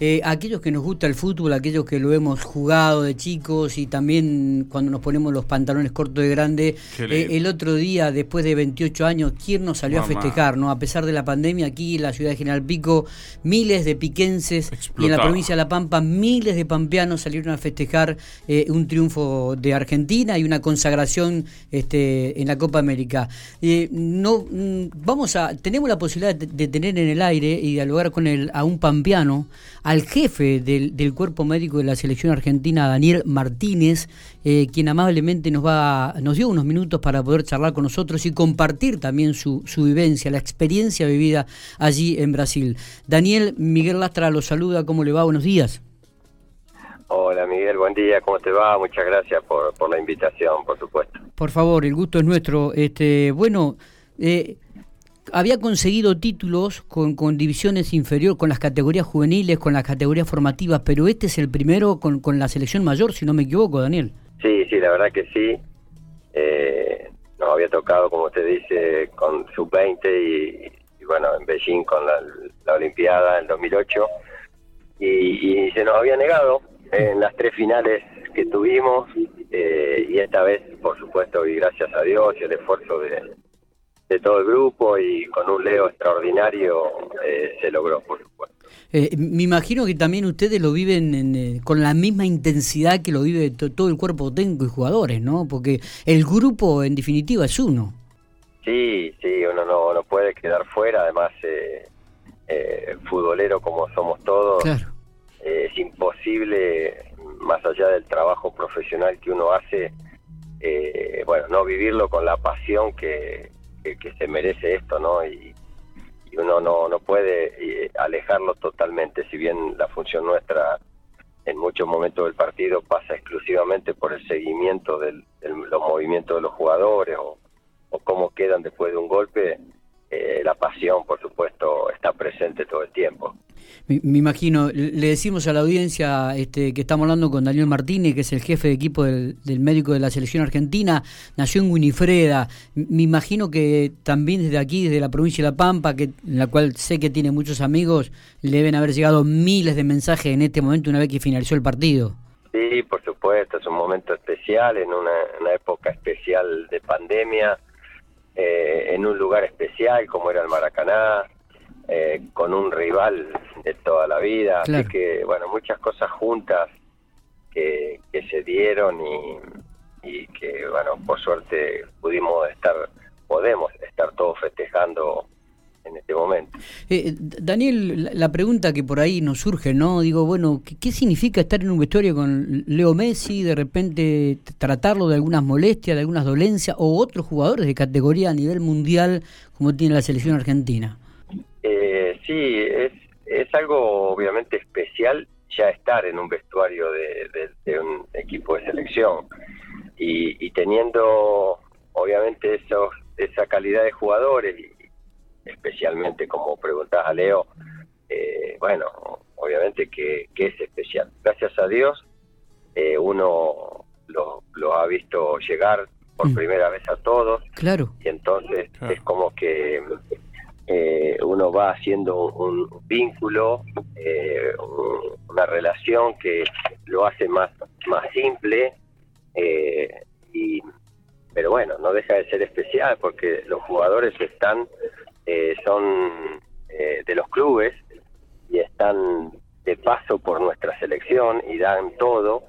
Eh, aquellos que nos gusta el fútbol, aquellos que lo hemos jugado de chicos y también cuando nos ponemos los pantalones cortos de grande, eh, el otro día, después de 28 años, ¿quién nos salió a festejar? no A pesar de la pandemia, aquí en la ciudad de General Pico, miles de piquenses y en la provincia de La Pampa, miles de pampeanos salieron a festejar eh, un triunfo de Argentina y una consagración este, en la Copa América. no, mm, vamos a, tenemos la posibilidad de, tener en el aire y dialogar con el, a un pampeano al jefe del, del, cuerpo médico de la selección argentina, Daniel Martínez, eh, quien amablemente nos, va, nos dio unos minutos para poder charlar con nosotros y compartir también su, su vivencia, la experiencia vivida allí en Brasil. Daniel, Miguel Lastra lo saluda, ¿cómo le va? Buenos días. Hola Miguel, buen día, ¿cómo te va? Muchas gracias por, por la invitación, por supuesto. Por favor, el gusto es nuestro. Este, bueno, eh, había conseguido títulos con, con divisiones inferiores, con las categorías juveniles, con las categorías formativas, pero este es el primero con, con la selección mayor, si no me equivoco, Daniel. Sí, sí, la verdad que sí. Eh, nos había tocado, como usted dice, con sub-20 y, bueno, en Beijing con la, Olimpiada en 2008. Y, y, se nos había negado en las tres finales que tuvimos eh, y esta vez, por supuesto, y gracias a Dios y el esfuerzo de, de todo el grupo y con un Leo extraordinario eh, se logró, por supuesto. Eh, me imagino que también ustedes lo viven eh, con la misma intensidad que lo vive todo el cuerpo técnico y jugadores, ¿no? Porque el grupo, en definitiva, es uno. Sí, sí, uno no, no puede quedar fuera, además, futbolero como somos todos, es imposible, más allá del trabajo profesional que uno hace, bueno, no vivirlo con la pasión que, que, se merece esto, ¿no? Y, uno no, no puede eh, alejarlo totalmente, si bien la función nuestra en muchos momentos del partido pasa exclusivamente por el seguimiento de los movimientos de los jugadores o, o cómo quedan después de un golpe, eh, la pasión, por supuesto, está presente todo el tiempo. Me, imagino, le decimos a la audiencia este, que estamos hablando con Daniel Martínez, que es el jefe de equipo del, médico de la selección argentina, nació en Winifreda. Me imagino que también desde aquí, desde la provincia de La Pampa, que, en la cual sé que tiene muchos amigos, le deben haber llegado miles de mensajes en este momento una vez que finalizó el partido. Sí, por supuesto, es un momento especial, en una, época especial de pandemia, eh, en un lugar especial como era el Maracaná, eh, con un rival de toda la vida. Así que, bueno, muchas cosas juntas que, se dieron y, y, que, bueno, por suerte pudimos estar, podemos estar todos festejando en este momento. Eh, Daniel, la pregunta que por ahí nos surge, ¿no? Digo, bueno, ¿qué, significa estar en un vestuario con Leo Messi, de repente tratarlo de algunas molestias, de algunas dolencias, o otros jugadores de categoría a nivel mundial como tiene la selección argentina? sí, es, es algo obviamente especial ya estar en un vestuario de, un equipo de selección y, teniendo obviamente esos, esa calidad de jugadores y especialmente como preguntas a Leo, eh, bueno, obviamente que, es especial. Gracias a Dios eh, uno lo, lo, ha visto llegar por mm. primera vez a todos. Claro. Y entonces es como que eh, uno va haciendo un, vínculo, eh, una relación que lo hace más, más simple, eh, y, pero bueno, no deja de ser especial porque los jugadores están, son de los clubes y están de paso por nuestra selección y dan todo,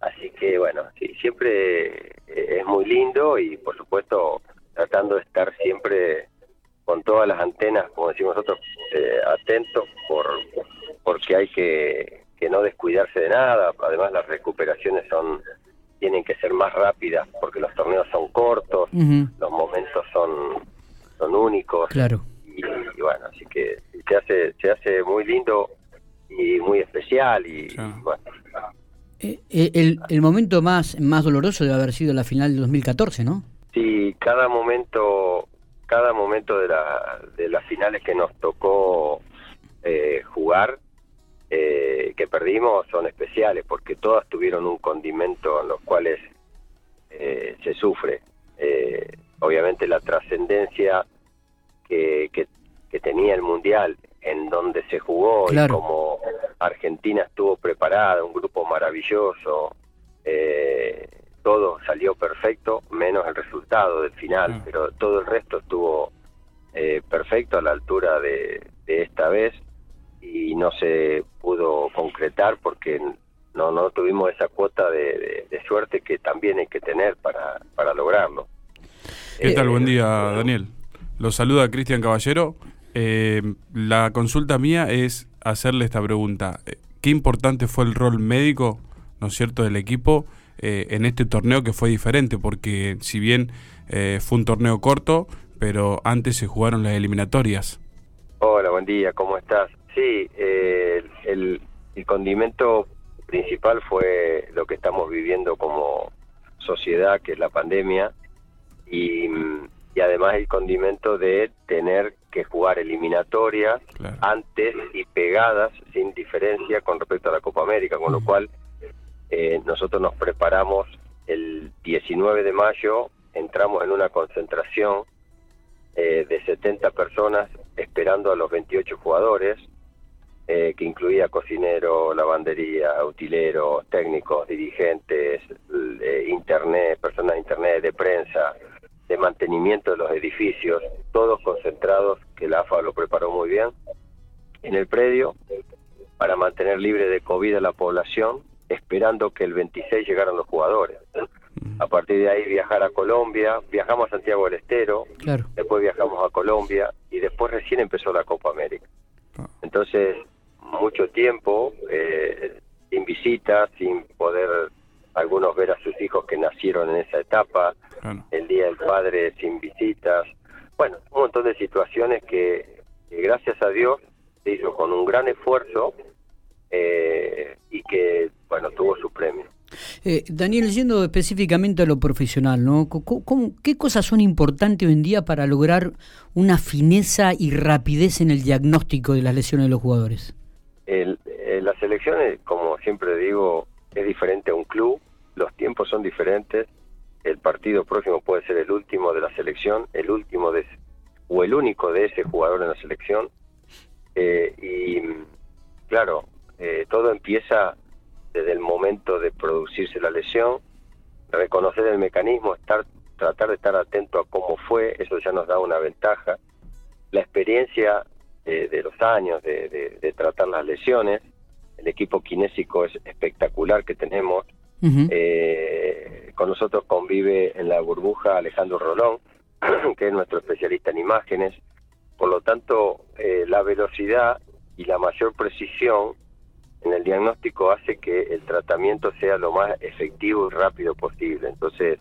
así que bueno, sí, siempre es muy lindo y por supuesto tratando de estar siempre con todas las antenas, como decimos nosotros, eh, atentos por porque hay que, que no descuidarse de nada. Además, las recuperaciones son tienen que ser más rápidas porque los torneos son cortos, los momentos son son únicos. Claro. Y, bueno, así que se hace se hace muy lindo y muy especial y, bueno. Eh, eh, el, el momento más más doloroso debe haber sido la final del 2014, ¿no? Sí, cada momento cada momento de, la, de las finales que nos tocó eh, jugar, eh, que perdimos, son especiales, porque todas tuvieron un condimento en los cuales eh, se sufre. Obviamente la trascendencia que, que, tenía el Mundial, en donde se jugó y como Argentina estuvo preparada, un grupo maravilloso, eh, todo salió perfecto, menos el resultado del final, ah. pero todo el resto estuvo eh, perfecto a la altura de, esta vez y no se pudo concretar porque no no tuvimos esa cuota de, suerte que también hay que tener para, para lograrlo. ¿Qué tal? Buen día, Daniel. Lo saluda Cristian Caballero. Eh, la consulta mía es hacerle esta pregunta. Eh, ¿Qué importante fue el rol médico, ¿no es cierto?, del equipo eh, en este torneo que fue diferente, porque si bien fue un torneo corto, pero antes se jugaron las eliminatorias. Hola, buen día, ¿cómo estás? Sí, el, el condimento principal fue lo que estamos viviendo como sociedad, que es la pandemia, y y además el condimento de tener que jugar eliminatorias antes y pegadas sin diferencia con respecto a la Copa América, con lo cual eh, nosotros nos preparamos el 19 de mayo, entramos en una concentración eh, de 70 personas esperando a los 28 jugadores, eh, que incluía cocinero, lavandería, utileros, técnicos, dirigentes, internet, personas de internet, de prensa, de mantenimiento de los edificios, todos concentrados, que la AFA lo preparó muy bien, en el predio para mantener libre de COVID a la población, esperando que el 26 llegaran los jugadores. A partir de ahí viajar a Colombia, viajamos a Santiago del Estero, después viajamos a Colombia y después recién empezó la Copa América. Ah. Entonces, mucho tiempo eh, sin visitas, sin poder algunos ver a sus hijos que nacieron en esa etapa, el Día del Padre sin visitas, bueno, un montón de situaciones que, gracias a Dios se hizo con un gran esfuerzo eh, y que, bueno, tuvo su premio. Eh, Daniel, yendo específicamente a lo profesional, ¿no? ¿Qué cosas son importantes hoy en día para lograr una fineza y rapidez en el diagnóstico de las lesiones de los jugadores? El, eh, las elecciones, como siempre digo, es diferente a un club, los tiempos son diferentes, el partido próximo puede ser el último de la selección, el último de o el único de ese jugador en la selección. Eh, y claro, eh, todo empieza desde el momento de producirse la lesión, reconocer el mecanismo, estar, tratar de estar atento a cómo fue, eso ya nos da una ventaja. La experiencia de los años de tratar las lesiones, el equipo kinésico es espectacular que tenemos, eh, con nosotros convive en la burbuja Alejandro Rolón, que es nuestro especialista en imágenes. Por lo tanto, eh, la velocidad y la mayor precisión en el diagnóstico hace que el tratamiento sea lo más efectivo y rápido posible. Entonces,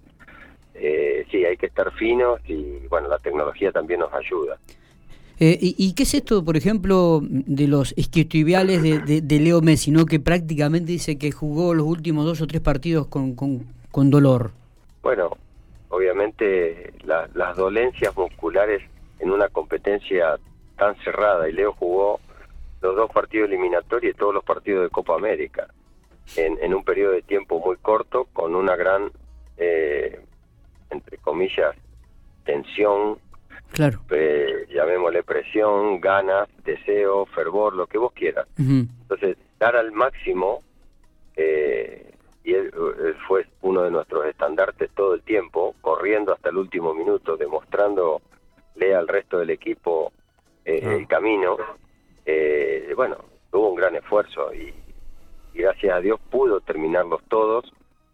eh, sí, hay que estar finos y bueno, la tecnología también nos ayuda. Eh, y, qué es esto, por ejemplo, de los isquiotibiales de, de, Leo Messi, ¿no? que prácticamente dice que jugó los últimos dos o tres partidos con, con, dolor? Bueno, obviamente las dolencias musculares en una competencia tan cerrada, y Leo jugó los dos partidos eliminatorios y todos los partidos de Copa América, en, en un periodo de tiempo muy corto, con una gran, eh, entre comillas, tensión Claro. Eh, llamémosle presión, ganas, deseo, fervor, lo que vos quieras. Entonces, dar al máximo, eh, y él, fue uno de nuestros estandartes todo el tiempo, corriendo hasta el último minuto, demostrándole al resto del equipo eh, ah. el camino. Eh, bueno, tuvo un gran esfuerzo y, y gracias a Dios pudo terminarlos todos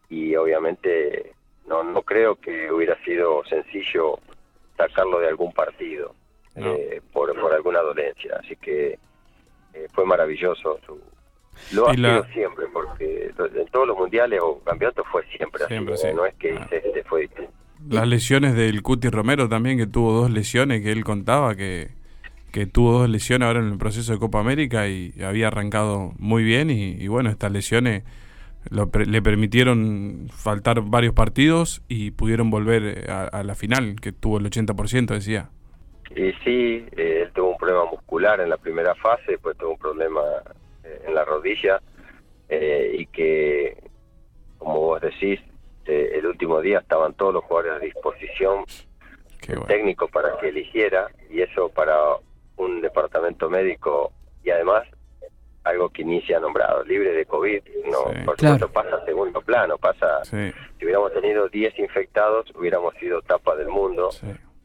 y obviamente no, no creo que hubiera sido sencillo sacarlo de algún partido eh, por, por alguna dolencia. Así que eh, fue maravilloso. Su, lo ha sido siempre, porque en todos los mundiales o campeonatos fue siempre, así. No es que ah. este fue Las lesiones del Cuti Romero también, que tuvo dos lesiones, que él contaba que, que tuvo dos lesiones ahora en el proceso de Copa América y había arrancado muy bien y bueno, estas lesiones le permitieron faltar varios partidos y pudieron volver eh, a, la final, que tuvo el 80%, decía. Y sí, eh, él tuvo un problema muscular en la primera fase, después tuvo un problema eh, en la rodilla y que, como vos decís, el último día estaban todos los jugadores a disposición técnico para que eligiera y eso para un departamento médico y además algo que ni se ha nombrado, libre de COVID, no, por supuesto pasa a segundo plano, pasa, si hubiéramos tenido 10 infectados, hubiéramos sido tapa del mundo,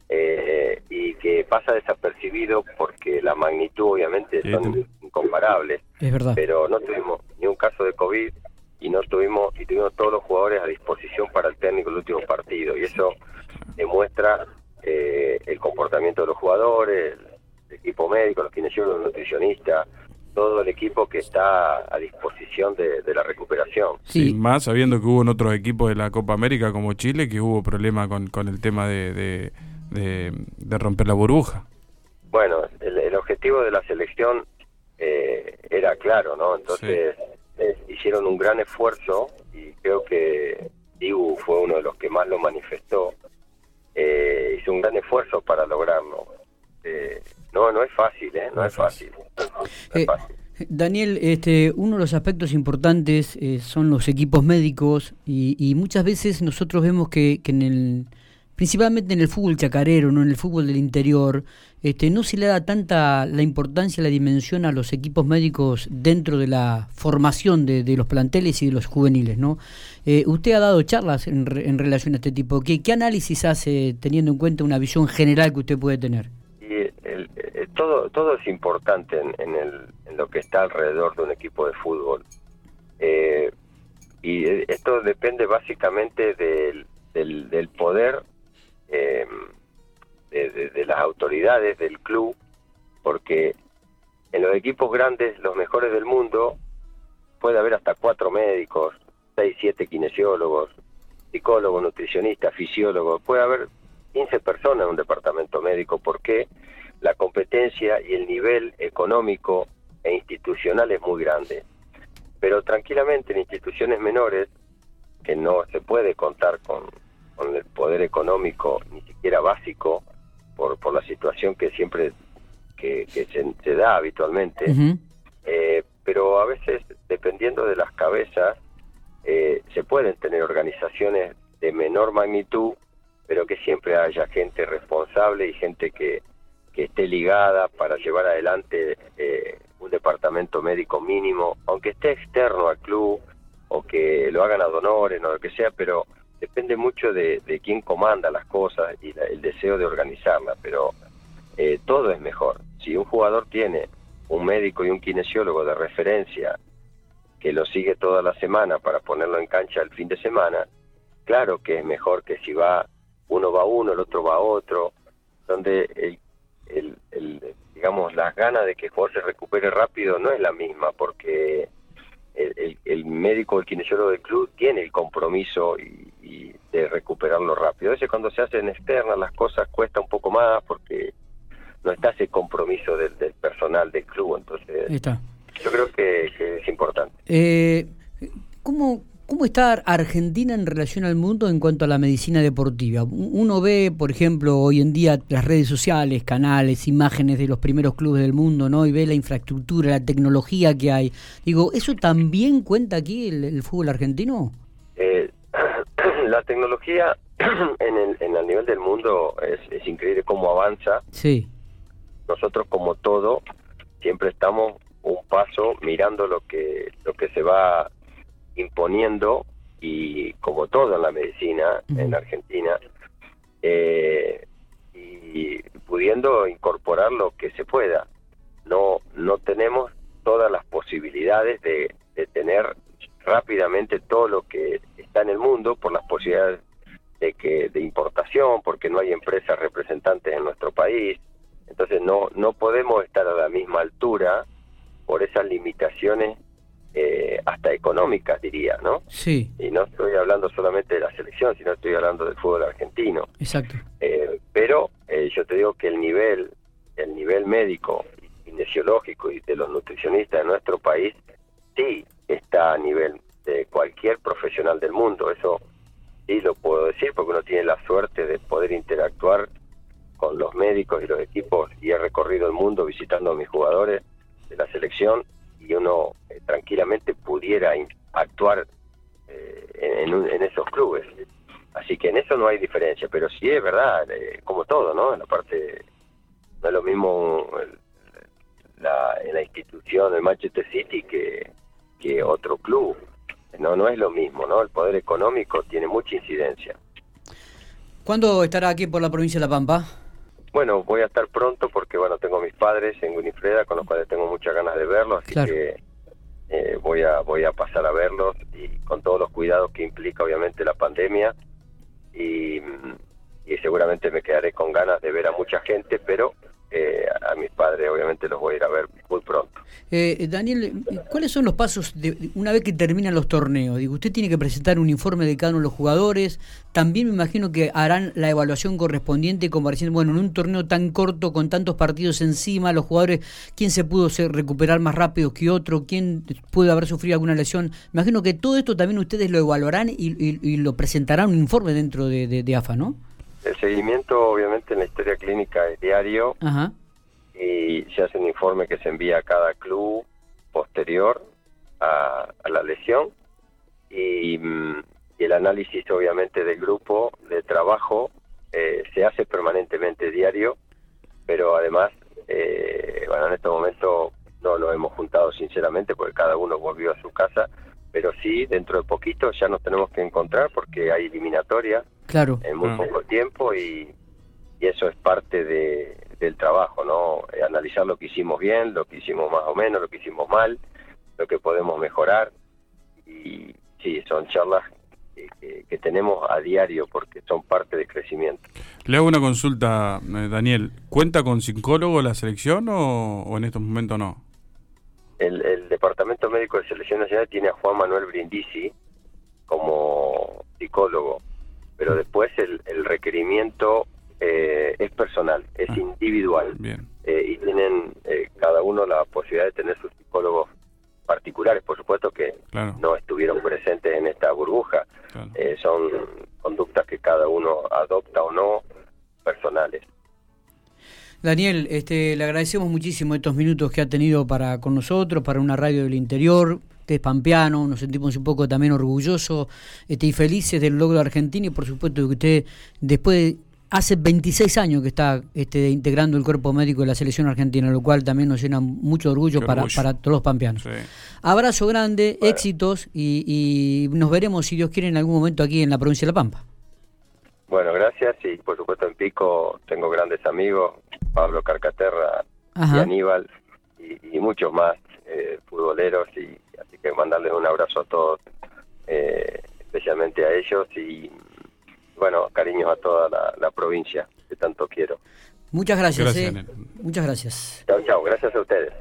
eh, y que pasa desapercibido porque la magnitud obviamente son incomparables, es verdad. pero no tuvimos ni un caso de COVID y no tuvimos, y tuvimos todos los jugadores a disposición para el técnico el último partido, y eso demuestra eh, el comportamiento de los jugadores, el equipo médico, los kinesiólogos, los nutricionistas, todo el equipo que está a disposición de, la recuperación. Sí. más sabiendo que hubo en otros equipos de la Copa América como Chile que hubo problema con, con el tema de, de, romper la burbuja. Bueno, el, objetivo de la selección eh, era claro, ¿no? Entonces eh, hicieron un gran esfuerzo y creo que Dibu fue uno de los que más lo manifestó. Eh, hizo un gran esfuerzo para lograrlo. No, no es fácil, ¿eh? No, es fácil. Eh, Daniel, este, uno de los aspectos importantes eh, son los equipos médicos y, muchas veces nosotros vemos que, en el, principalmente en el fútbol chacarero, no en el fútbol del interior, este, no se le da tanta la importancia, la dimensión a los equipos médicos dentro de la formación de, los planteles y de los juveniles, ¿no? Eh, usted ha dado charlas en, en relación a este tipo. ¿Qué, ¿Qué análisis hace teniendo en cuenta una visión general que usted puede tener? Todo, todo es importante en, el, en lo que está alrededor de un equipo de fútbol. Eh, y esto depende básicamente del, del, poder em, de, las autoridades del club, porque en los equipos grandes, los mejores del mundo, puede haber hasta cuatro médicos, seis, siete kinesiólogos, psicólogos, nutricionistas, fisiólogos, puede haber 15 personas en un departamento médico. ¿Por qué? La competencia y el nivel económico e institucional es muy grande. Pero tranquilamente en instituciones menores, que no se puede contar con, con el poder económico ni siquiera básico, por, por la situación que siempre que, se, da habitualmente, eh, pero a veces, dependiendo de las cabezas, eh, se pueden tener organizaciones de menor magnitud, pero que siempre haya gente responsable y gente que, que esté ligada para llevar adelante eh, un departamento médico mínimo, aunque esté externo al club o que lo hagan a donores o lo que sea, pero depende mucho de, quién comanda las cosas y el deseo de organizarlas, pero eh, todo es mejor. Si un jugador tiene un médico y un kinesiólogo de referencia que lo sigue toda la semana para ponerlo en cancha el fin de semana, claro que es mejor que si va uno va uno, el otro va otro, donde el, digamos, las ganas de que el jugador se recupere rápido no es la misma, porque el, el, médico, el kinesiólogo del club tiene el compromiso y, de recuperarlo rápido. A veces cuando se hacen externas las cosas cuesta un poco más porque no está ese compromiso del, personal del club, entonces yo creo que, es importante. Eh, ¿Cómo ¿Cómo está Argentina en relación al mundo en cuanto a la medicina deportiva? Uno ve, por ejemplo, hoy en día las redes sociales, canales, imágenes de los primeros clubes del mundo, ¿no? Y ve la infraestructura, la tecnología que hay. Digo, ¿eso también cuenta aquí el, fútbol argentino? Eh, la tecnología en el, en el nivel del mundo es, es increíble cómo avanza. Sí. Nosotros, como todo, siempre estamos un paso mirando lo que lo que se va imponiendo, y como todo en la medicina en Argentina, eh, y pudiendo incorporar lo que se pueda. No, no tenemos todas las posibilidades de, tener rápidamente todo lo que está en el mundo por las posibilidades de que de importación porque no hay empresas representantes en nuestro país entonces no no podemos estar a la misma altura por esas limitaciones eh, hasta económicas, diría, ¿no? Sí. Y no estoy hablando solamente de la selección, sino estoy hablando del fútbol argentino. Exacto. Eh, pero eh, yo te digo que el nivel, el nivel médico, kinesiológico y de los nutricionistas de nuestro país, sí está a nivel de cualquier profesional del mundo. Eso sí lo puedo decir porque uno tiene la suerte de poder interactuar con los médicos y los equipos y he recorrido el mundo visitando a mis jugadores de la selección y uno tranquilamente pudiera actuar eh, en, esos clubes. Así que en eso no hay diferencia, pero sí es verdad, eh, como todo, ¿no? En la parte, no es lo mismo la, en la institución, el Manchester City, que, que otro club. No, no es lo mismo, ¿no? El poder económico tiene mucha incidencia. ¿Cuándo estará aquí por la provincia de La Pampa? Bueno, voy a estar pronto porque, bueno, tengo mis padres en Winifreda, con los cuales tengo muchas ganas de verlos, así que eh, voy a voy a pasar a verlos y con todos los cuidados que implica, obviamente, la pandemia. Y, y seguramente me quedaré con ganas de ver a mucha gente, pero eh, a mis padres obviamente los voy a ir a ver muy pronto. Eh, Daniel, ¿cuáles son los pasos de, una vez que terminan los torneos? Digo, usted tiene que presentar un informe de cada uno de los jugadores, también me imagino que harán la evaluación correspondiente como diciendo, bueno, en un torneo tan corto, con tantos partidos encima, los jugadores, ¿quién se pudo recuperar más rápido que otro? ¿Quién puede haber sufrido alguna lesión? Me imagino que todo esto también ustedes lo evaluarán y, lo presentarán un informe dentro de, de AFA, ¿no? El seguimiento, obviamente, en la historia clínica es diario. Y se hace un informe que se envía a cada club posterior a, la lesión. Y, el análisis, obviamente, del grupo de trabajo eh, se hace permanentemente diario, pero además, eh, bueno, en este momento no lo hemos juntado sinceramente porque cada uno volvió a su casa, pero sí, dentro de poquito ya nos tenemos que encontrar porque hay eliminatoria claro. en muy poco tiempo y, eso es parte de, del trabajo, ¿no? Eh, analizar lo que hicimos bien, lo que hicimos más o menos, lo que hicimos mal, lo que podemos mejorar y sí, son charlas que, tenemos a diario porque son parte del crecimiento. Le hago una consulta, eh, Daniel. ¿Cuenta con psicólogo la selección o, o en estos momentos no? El, el, Departamento Médico de Selección Nacional tiene a Juan Manuel Brindisi como psicólogo pero después el, el requerimiento eh, es personal, es ah, individual. Eh, y tienen eh, cada uno la posibilidad de tener sus psicólogos particulares, por supuesto que no estuvieron presentes en esta burbuja. son conductas que cada uno adopta o no personales. Daniel, este, le agradecemos muchísimo estos minutos que ha tenido para con nosotros, para una radio del interior usted es pampeano, nos sentimos un poco también orgullosos este, y felices del logro de Argentina y por supuesto que usted después de hace 26 años que está este, integrando el cuerpo médico de la selección argentina, lo cual también nos llena mucho orgullo, para, para todos los pampeanos. Abrazo grande, éxitos y, nos veremos, si Dios quiere, en algún momento aquí en la provincia de La Pampa. Bueno, gracias y por supuesto en Pico tengo grandes amigos, Pablo Carcaterra y Aníbal y, muchos más eh, futboleros y que mandarles un abrazo a todos, eh, especialmente a ellos y bueno, cariños a toda la, provincia que tanto quiero. Muchas gracias. Eh. Muchas gracias. Chao, chao. Gracias a ustedes.